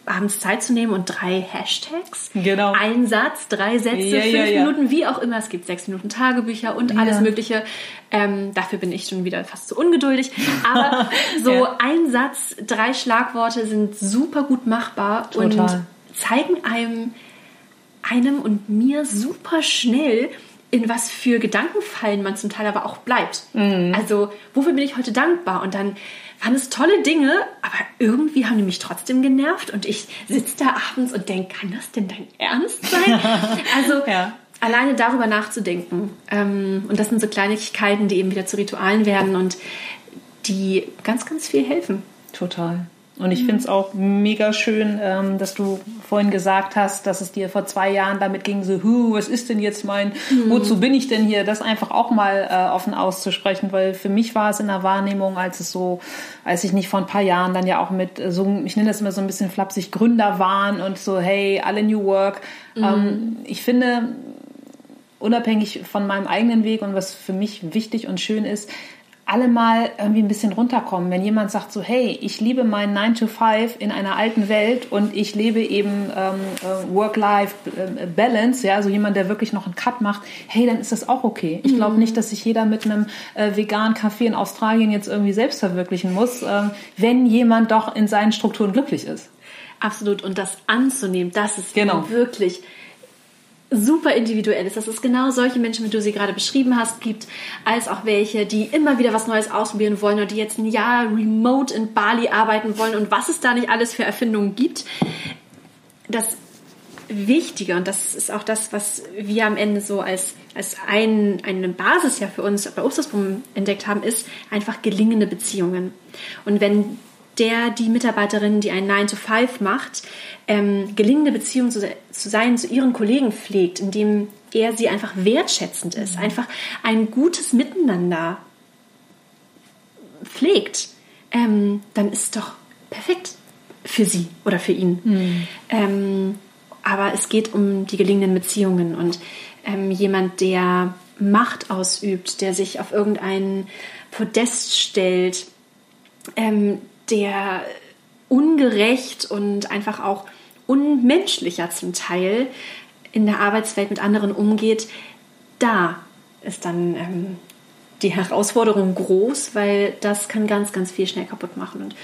abends Zeit zu nehmen und drei Hashtags, Genau. ein Satz, drei Sätze, Ja, fünf ja, ja. Minuten, wie auch immer. Es gibt sechs Minuten Tagebücher und alles Mögliche. Ähm, dafür bin ich schon wieder fast zu ungeduldig. Aber so ein Satz, drei Schlagworte sind super gut machbar und Total. zeigen einem, einem und mir super schnell, in was für Gedankenfallen man zum Teil aber auch bleibt. Mhm. Also, wofür bin ich heute dankbar? Und dann waren es tolle Dinge, aber irgendwie haben die mich trotzdem genervt und ich sitze da abends und denke, kann das denn dein Ernst sein? Also, Ja. alleine darüber nachzudenken. Ähm, und das sind so Kleinigkeiten, die eben wieder zu Ritualen werden und die ganz, ganz viel helfen. Total. Und ich finde es auch mega schön, ähm, dass du vorhin gesagt hast, dass es dir vor zwei Jahren damit ging, so, hu, was ist denn jetzt mein, wozu bin ich denn hier? Das einfach auch mal äh, offen auszusprechen, weil für mich war es in der Wahrnehmung, als es so, als ich nicht vor ein paar Jahren dann ja auch mit so, ich nenne das immer so ein bisschen flapsig, Gründer waren und so, hey, alle New Work. Ähm, ich finde, unabhängig von meinem eigenen Weg und was für mich wichtig und schön ist, alle mal irgendwie ein bisschen runterkommen. Wenn jemand sagt so, hey, ich liebe meinen 9 to 5 in einer alten Welt und ich lebe eben ähm, äh, Work-Life-Balance, ja, also jemand, der wirklich noch einen Cut macht, hey, dann ist das auch okay. Ich glaube nicht, dass sich jeder mit einem äh, veganen Café in Australien jetzt irgendwie selbst verwirklichen muss, ähm, wenn jemand doch in seinen Strukturen glücklich ist. Absolut. Und das anzunehmen, dass es Genau. wirklich super individuell ist, dass es genau solche Menschen, wie du sie gerade beschrieben hast, gibt, als auch welche, die immer wieder was Neues ausprobieren wollen oder die jetzt ein Jahr remote in Bali arbeiten wollen und was es da nicht alles für Erfindungen gibt. Das Wichtige, und das ist auch das, was wir am Ende so als, als ein, eine Basis ja für uns bei Obstasbum entdeckt haben, ist einfach gelingende Beziehungen. Und wenn der, die Mitarbeiterin, die einen 9 to 5 macht, ähm, gelingende Beziehungen zu, zu sein, zu ihren Kollegen pflegt, indem er sie einfach wertschätzend ist, einfach ein gutes Miteinander pflegt, ähm, dann ist doch perfekt für sie oder für ihn. Ähm, aber es geht um die gelingenden Beziehungen und ähm, jemand, der Macht ausübt, der sich auf irgendein Podest stellt, ähm, der ungerecht und einfach auch unmenschlicher zum Teil in der Arbeitswelt mit anderen umgeht, da ist dann ähm, die Herausforderung groß, weil das kann ganz, ganz viel schnell kaputt machen. Und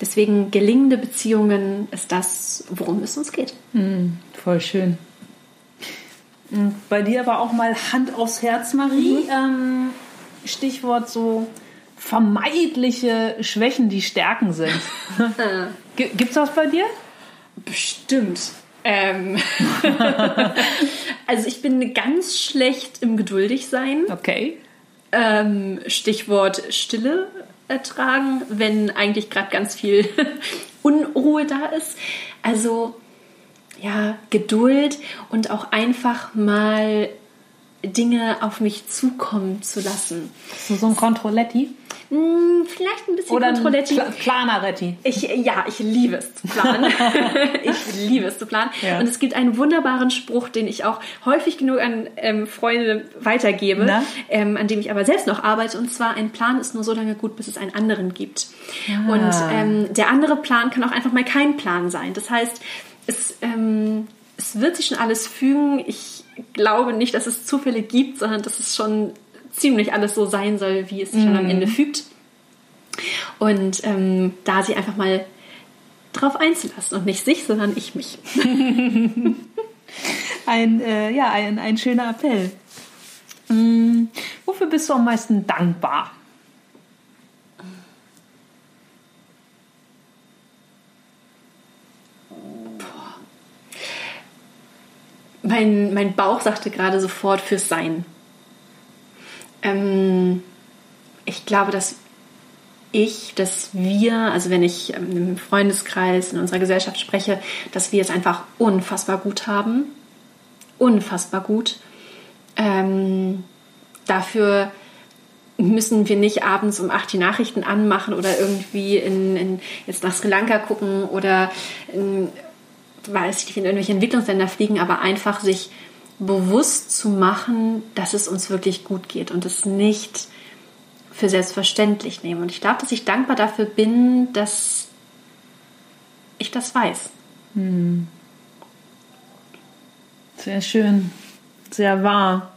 deswegen gelingende Beziehungen ist das, worum es uns geht. Voll schön. Und bei dir aber auch mal Hand aufs Herz, Marie. Ähm, Stichwort so vermeidliche Schwächen, die Stärken sind. Gi- Gibt's das bei dir? Bestimmt. Ähm also ich bin ganz schlecht im Geduldigsein. Okay. Ähm, Stichwort Stille ertragen, wenn eigentlich gerade ganz viel Unruhe da ist. Also ja, Geduld und auch einfach mal Dinge auf mich zukommen zu lassen. So, so ein Controletti. Hm, vielleicht ein bisschen Oder. Pla Planeretti. Ich, ja, ich liebe es zu planen. ich liebe es zu planen. Ja. Und es gibt einen wunderbaren Spruch, den ich auch häufig genug an ähm, Freunde weitergebe, ähm, an dem ich aber selbst noch arbeite. Und zwar, ein Plan ist nur so lange gut, bis es einen anderen gibt. Ah. Und ähm, der andere Plan kann auch einfach mal kein Plan sein. Das heißt, es, ähm, es wird sich schon alles fügen. Ich glaube nicht, dass es Zufälle gibt, sondern dass es schon ziemlich alles so sein soll, wie es sich dann am Ende fügt. Und ähm, da sie einfach mal drauf einzulassen und nicht sich, sondern ich mich. Ein, äh, ja, ein, ein schöner Appell. Hm, wofür bist du am meisten dankbar? Mein, mein Bauch sagte gerade sofort fürs Sein. Ähm, ich glaube, dass ich, dass wir, also wenn ich ähm, im Freundeskreis, in unserer Gesellschaft spreche, dass wir es einfach unfassbar gut haben. Unfassbar gut. Ähm, dafür müssen wir nicht abends um acht die Nachrichten anmachen oder irgendwie in, in jetzt nach Sri Lanka gucken oder in, weiß ich in irgendwelche Entwicklungsländer fliegen, aber einfach sich bewusst zu machen, dass es uns wirklich gut geht und es nicht für selbstverständlich nehmen. Und ich glaube, dass ich dankbar dafür bin, dass ich das weiß. Sehr schön, sehr wahr.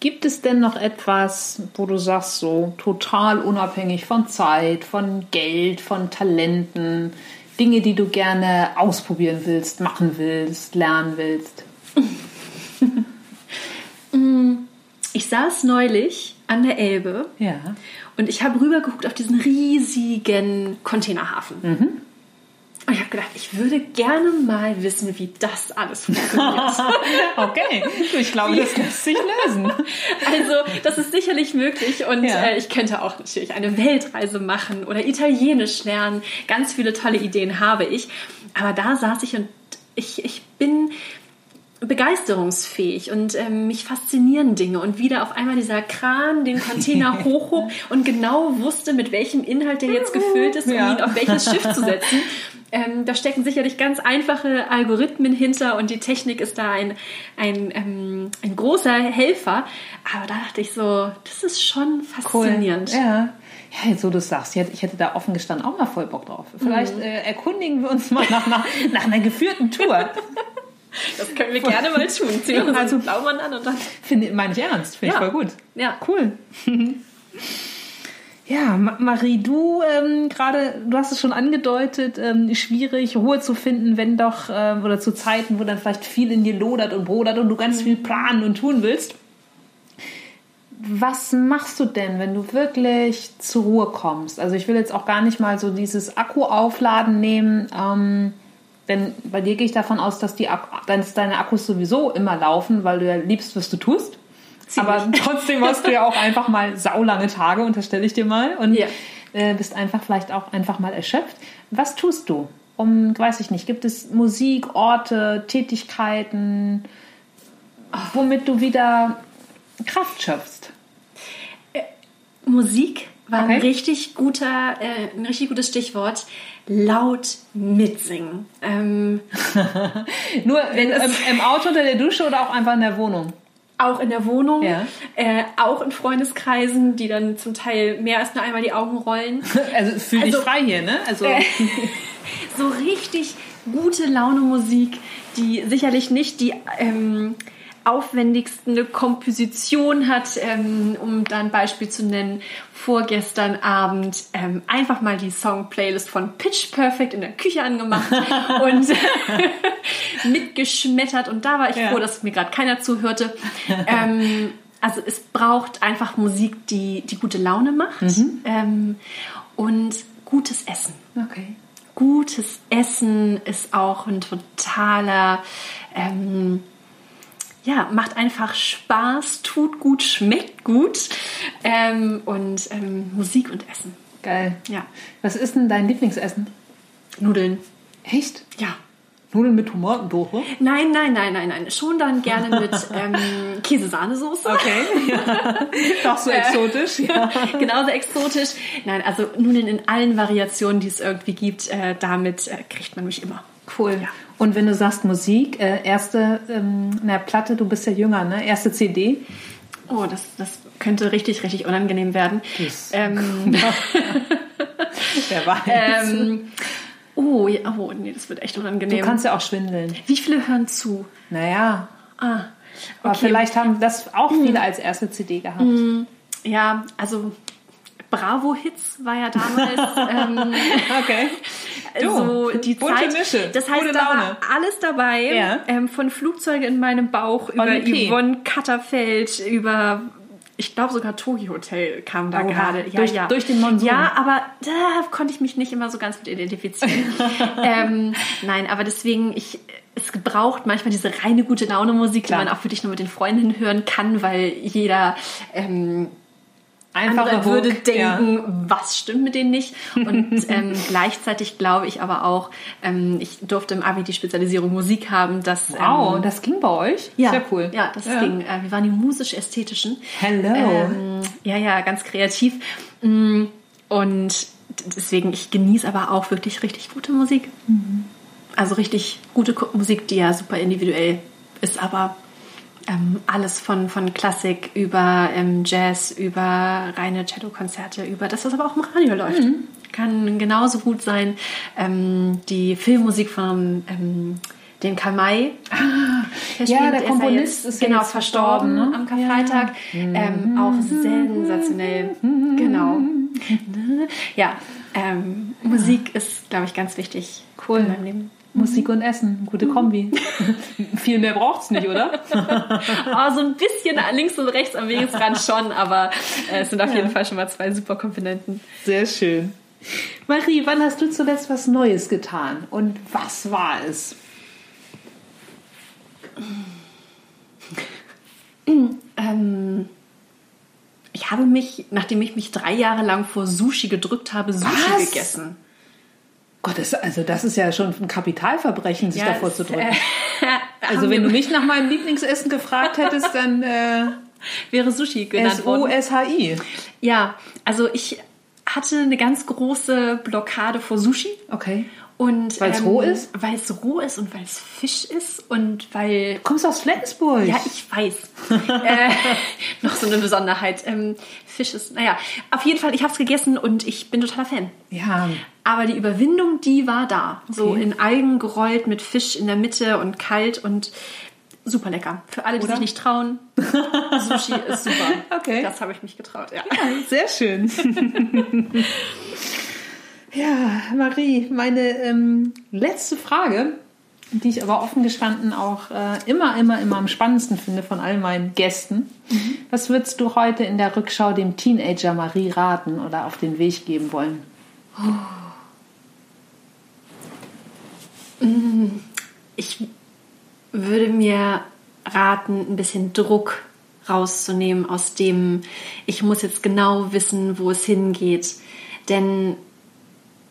Gibt es denn noch etwas, wo du sagst, so total unabhängig von Zeit, von Geld, von Talenten, Dinge, die du gerne ausprobieren willst, machen willst, lernen willst? Ich saß neulich an der Elbe Ja. und ich habe rübergeguckt auf diesen riesigen Containerhafen. Und ich habe gedacht, ich würde gerne mal wissen, wie das alles funktioniert. Okay, ich glaube, das lässt sich lösen. Also, das ist sicherlich möglich und Ja. äh, ich könnte auch natürlich eine Weltreise machen oder Italienisch lernen. Ganz viele tolle Ideen habe ich. Aber da saß ich und ich, ich bin begeisterungsfähig und ähm, mich faszinieren Dinge und wieder auf einmal dieser Kran den Container hochhob und genau wusste, mit welchem Inhalt der jetzt gefüllt ist, um Ja. ihn auf welches Schiff zu setzen. Ähm, da stecken sicherlich ganz einfache Algorithmen hinter und die Technik ist da ein, ein, ähm, ein großer Helfer. Aber da dachte ich so, das ist schon faszinierend. Ja. Ja, jetzt wo du sagst, ich hätte, da offen gestanden auch mal voll Bock drauf. Vielleicht äh, erkundigen wir uns mal nach, nach, nach einer geführten Tour. Das können wir gerne mal tun. Ziehen wir uns Also- also Blaumann an und dann. Finde meine ich ernst, finde Ja. ich voll gut. Ja. Cool. Ja, Ma- Marie, du ähm, gerade, du hast es schon angedeutet, ähm, schwierig, Ruhe zu finden, wenn doch, ähm, oder zu Zeiten, wo dann vielleicht viel in dir lodert und brodert und du ganz viel planen und tun willst. Was machst du denn, wenn du wirklich zur Ruhe kommst? Also ich will jetzt auch gar nicht mal so dieses Akku-Aufladen nehmen, ähm, denn bei dir gehe ich davon aus, dass, die, dass deine Akkus sowieso immer laufen, weil du ja liebst, was du tust. Aber trotzdem hast du ja auch einfach mal saulange Tage, unterstelle ich dir mal. Und Ja. äh, bist einfach vielleicht auch einfach mal erschöpft. Was tust du? Um, weiß ich nicht, gibt es Musik, Orte, Tätigkeiten, womit du wieder Kraft schöpfst? Musik war Okay. ein richtig guter, äh, ein richtig gutes Stichwort. Laut mitsingen. Ähm, Nur Wenn im, es- im Auto unter der Dusche oder auch einfach in der Wohnung? auch in der Wohnung, Ja. äh, auch in Freundeskreisen, die dann zum Teil mehr als nur einmal die Augen rollen. Also fühl dich Also- frei hier, ne? Also Äh, so richtig gute Laune Musik, die sicherlich nicht die ähm, aufwendigste Komposition hat, ähm, um da ein Beispiel zu nennen. Vorgestern Abend ähm, einfach mal die Song-Playlist von Pitch Perfect in der Küche angemacht und mitgeschmettert und da war ich Ja. froh, dass mir gerade keiner zuhörte. Ähm, also es braucht einfach Musik, die, die gute Laune macht ähm, und gutes Essen. okay. Gutes Essen ist auch ein totaler, ähm, ja, macht einfach Spaß, tut gut, schmeckt gut. Ähm, und ähm, Musik und Essen. Geil. Ja. Was ist denn dein Lieblingsessen? Nudeln. Echt? Ja. Nudeln mit Tomatendoche? Nein, nein, nein, nein, nein. Schon dann gerne mit ähm, Käsesahnesoße. Okay. Doch so exotisch, ja. Genauso exotisch. Nein, also Nudeln in allen Variationen, die es irgendwie gibt, äh, damit äh, kriegt man mich immer. Cool. Ja. Und wenn du sagst Musik, äh, erste ähm, na, Platte, du bist ja jünger, ne? Erste CD? Oh, das, das könnte richtig, richtig unangenehm werden. Ähm, Wer weiß. ähm, oh, ja, oh, nee, das wird echt unangenehm. du kannst ja auch schwindeln. Wie viele hören zu? Naja, Ah, aber okay. vielleicht haben das auch viele als erste CD gehabt. Ja, also Bravo-Hits war ja damals ähm, Okay. So die bunte Zeit. Mische, Das heißt, da war alles dabei. Ja. Ähm, von Flugzeuge in meinem Bauch über Okay. Yvonne Katterfeld, über ich glaube sogar Togi Hotel kam da Oha. gerade. Ja, Durch- ja. durch den Monsun. Ja, aber da konnte ich mich nicht immer so ganz mit identifizieren. ähm, nein, aber deswegen, ich, es braucht manchmal diese reine gute Laune Musik, Klar. die man auch wirklich nur mit den Freundinnen hören kann, weil jeder ähm, Einfache andere würde Hook, denken, was stimmt mit denen nicht? Und ähm, gleichzeitig glaube ich aber auch, ähm, ich durfte im Abi die Spezialisierung Musik haben, dass Wow, ähm, das ging bei euch? ja, Sehr cool. Ja, das ging. Äh, wir waren die musisch-ästhetischen. Hello. Ähm, ja, ja, ganz kreativ. Mm, Und deswegen, ich genieße aber auch wirklich richtig gute Musik. Also richtig gute Musik, die ja super individuell ist, aber ähm, alles von, von Klassik über ähm, Jazz, über reine Cello-Konzerte, über das, was aber auch im Radio läuft. Mhm. Kann genauso gut sein. Ähm, die Filmmusik von ähm, den Kamai. ja, der Komponist ist ja genau jetzt verstorben ne? am Karfreitag. Ähm, auch sensationell. Genau. Ja, ähm, Musik ist, glaube ich, ganz wichtig Cool. in meinem Leben. Musik und Essen, gute Kombi. Viel mehr braucht's nicht, oder? Oh, so ein bisschen links und rechts am Wegesrand schon, aber äh, es sind auf jeden Fall schon mal zwei super Komponenten. Sehr schön. Marie, wann hast du zuletzt was Neues getan? Und was war es? Ähm, ich habe mich, nachdem ich mich drei Jahre lang vor Sushi gedrückt habe, Sushi Was? gegessen. Gott, das, also das ist ja schon ein Kapitalverbrechen, sich davor es, zu drücken. äh, also wenn du mich nach meinem Lieblingsessen gefragt hättest, dann äh, wäre Sushi genannt worden. S-O-S-H-I. Ja, also ich hatte eine ganz große Blockade vor Sushi. Okay. Und, Weil's roh ist? Weil es roh ist und weil es Fisch ist und weil... Du kommst aus Flensburg. Ja, ich weiß. äh, noch so eine Besonderheit. Ähm, Fisch ist, naja, auf jeden Fall, ich habe es gegessen und ich bin totaler Fan. Ja, Aber die Überwindung, die war da. So Okay. in Algen gerollt mit Fisch in der Mitte und kalt und super lecker. Für alle, die Oder? sich nicht trauen, Sushi ist super. Okay. Das habe ich mich getraut, ja. sehr schön. ja, Marie, meine ähm, letzte Frage, die ich aber offen gestanden auch äh, immer, immer, immer am spannendsten finde von all meinen Gästen. Was würdest du heute in der Rückschau dem Teenager Marie raten oder auf den Weg geben wollen? Ich würde mir raten, ein bisschen Druck rauszunehmen aus dem, ich muss jetzt genau wissen, wo es hingeht. Denn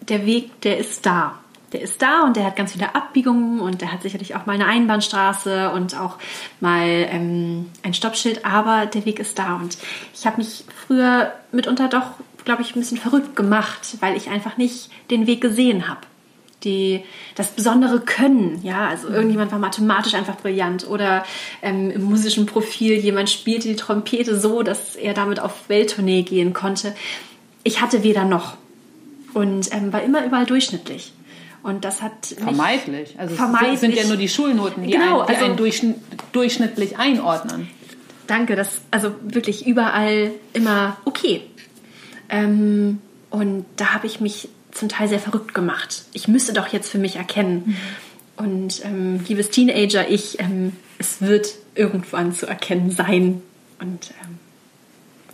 der Weg, der ist da. Der ist da und der hat ganz viele Abbiegungen und der hat sicherlich auch mal eine Einbahnstraße und auch mal ähm, ein Stoppschild, aber der Weg ist da. Und ich habe mich früher mitunter doch, glaube ich, ein bisschen verrückt gemacht, weil ich einfach nicht den Weg gesehen habe die das besondere Können, ja, also irgendjemand war mathematisch einfach brillant oder ähm, im musischen Profil jemand spielte die Trompete so, dass er damit auf Welttournee gehen konnte. Ich hatte weder noch und ähm, war immer überall durchschnittlich. Und das hat Vermeidlich. Also Vermeidlich. sind ja nur die Schulnoten, die, Genau, einen, die also- einen durchschn durchschnittlich einordnen. Danke, das also wirklich überall immer okay. Ähm, und da habe ich mich zum Teil sehr verrückt gemacht. Ich müsste doch jetzt für mich erkennen. Und ähm, liebes Teenager, ich, ähm, es wird irgendwann zu erkennen sein. Und ähm,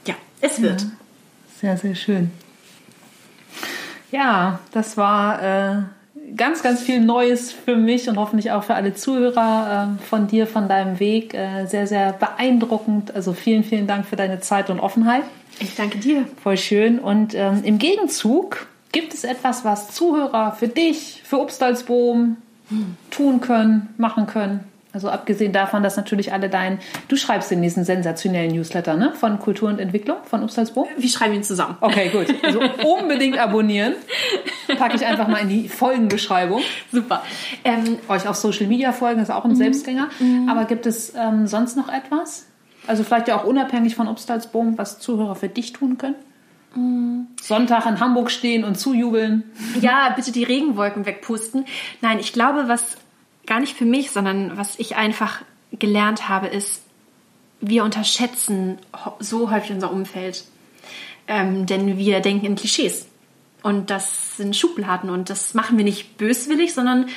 ja, es wird. Sehr, sehr schön. Ja, das war äh, ganz, ganz viel Neues für mich und hoffentlich auch für alle Zuhörer äh, von dir, von deinem Weg. Äh, sehr, sehr beeindruckend. Also vielen, vielen Dank für deine Zeit und Offenheit. Ich danke dir. Voll schön. Und ähm, im Gegenzug gibt es etwas, was Zuhörer für dich, für Obstalsboom, tun können, machen können? Also abgesehen davon, dass natürlich alle dein, du schreibst in diesen sensationellen Newsletter, ne? Von Kultur und Entwicklung von Upsalzbo. Wir schreiben ihn zusammen. Okay, gut. Also unbedingt abonnieren. Packe ich einfach mal in die Folgenbeschreibung. Super. Ähm, Euch auf Social Media folgen, ist auch ein Selbstgänger. Aber gibt es ähm, sonst noch etwas? Also vielleicht ja auch unabhängig von Obstalsboom, was Zuhörer für dich tun können? Sonntag in Hamburg stehen und zujubeln. Ja, bitte die Regenwolken wegpusten. Nein, ich glaube, was gar nicht für mich, sondern was ich einfach gelernt habe, ist, wir unterschätzen so häufig unser Umfeld. Ähm, denn wir denken in Klischees. Und das sind Schubladen. Und das machen wir nicht böswillig, sondern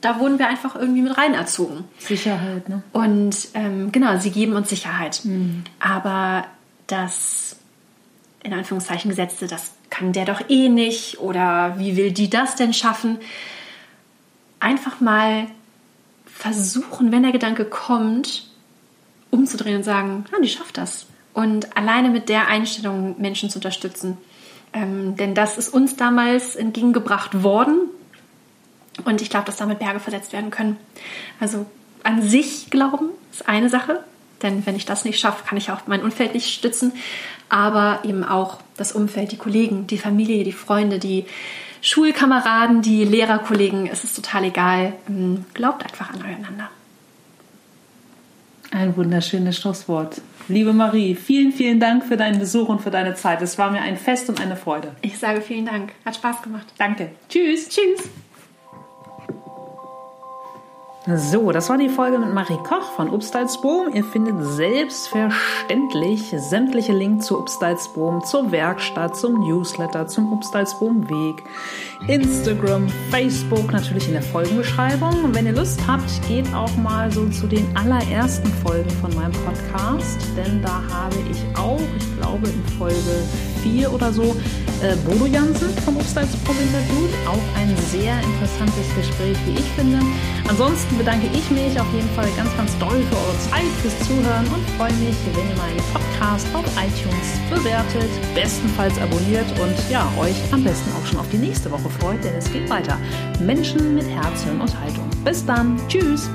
da wurden wir einfach irgendwie mit rein erzogen. Sicherheit, ne? Und ähm, genau, sie geben uns Sicherheit. Aber das in Anführungszeichen gesetzte, das kann der doch eh nicht oder wie will die das denn schaffen? Einfach mal versuchen, wenn der Gedanke kommt, umzudrehen und sagen, ja, die schafft das. Und alleine mit der Einstellung Menschen zu unterstützen. Ähm, denn das ist uns damals entgegengebracht worden. Und ich glaube, dass damit Berge versetzt werden können. Also an sich glauben ist eine Sache. Denn wenn ich das nicht schaffe, kann ich auch mein Umfeld nicht stützen. Aber eben auch das Umfeld, die Kollegen, die Familie, die Freunde, die Schulkameraden, die Lehrerkollegen. Es ist total egal. Ähm, Glaubt einfach an eueinander. Ein wunderschönes Schlusswort. Liebe Marie, vielen, vielen Dank für deinen Besuch und für deine Zeit. Es war mir ein Fest und eine Freude. Ich sage vielen Dank. Hat Spaß gemacht. Danke. Tschüss. Tschüss. So, das war die Folge mit Marie Koch von Upstalsboom. Ihr findet selbstverständlich sämtliche Links zu Upstalsboom, zur Werkstatt, zum Newsletter, zum Upstalsboom Weg, Instagram, Facebook, natürlich in der Folgenbeschreibung. Und wenn ihr Lust habt, geht auch mal so zu den allerersten Folgen von meinem Podcast, denn da habe ich auch, ich glaube in Folge 4 oder so, äh, Bodo Jansen vom Upstalsboom interviewt. Auch ein sehr interessantes Gespräch, wie ich finde. Ansonsten bedanke ich mich auf jeden Fall ganz, ganz doll für eure Zeit, fürs Zuhören und freue mich, wenn ihr meinen Podcast auf iTunes bewertet, bestenfalls abonniert und ja, euch am besten auch schon auf die nächste Woche freut, denn es geht weiter. Menschen mit Herz, Hirn und Haltung. Bis dann. Tschüss.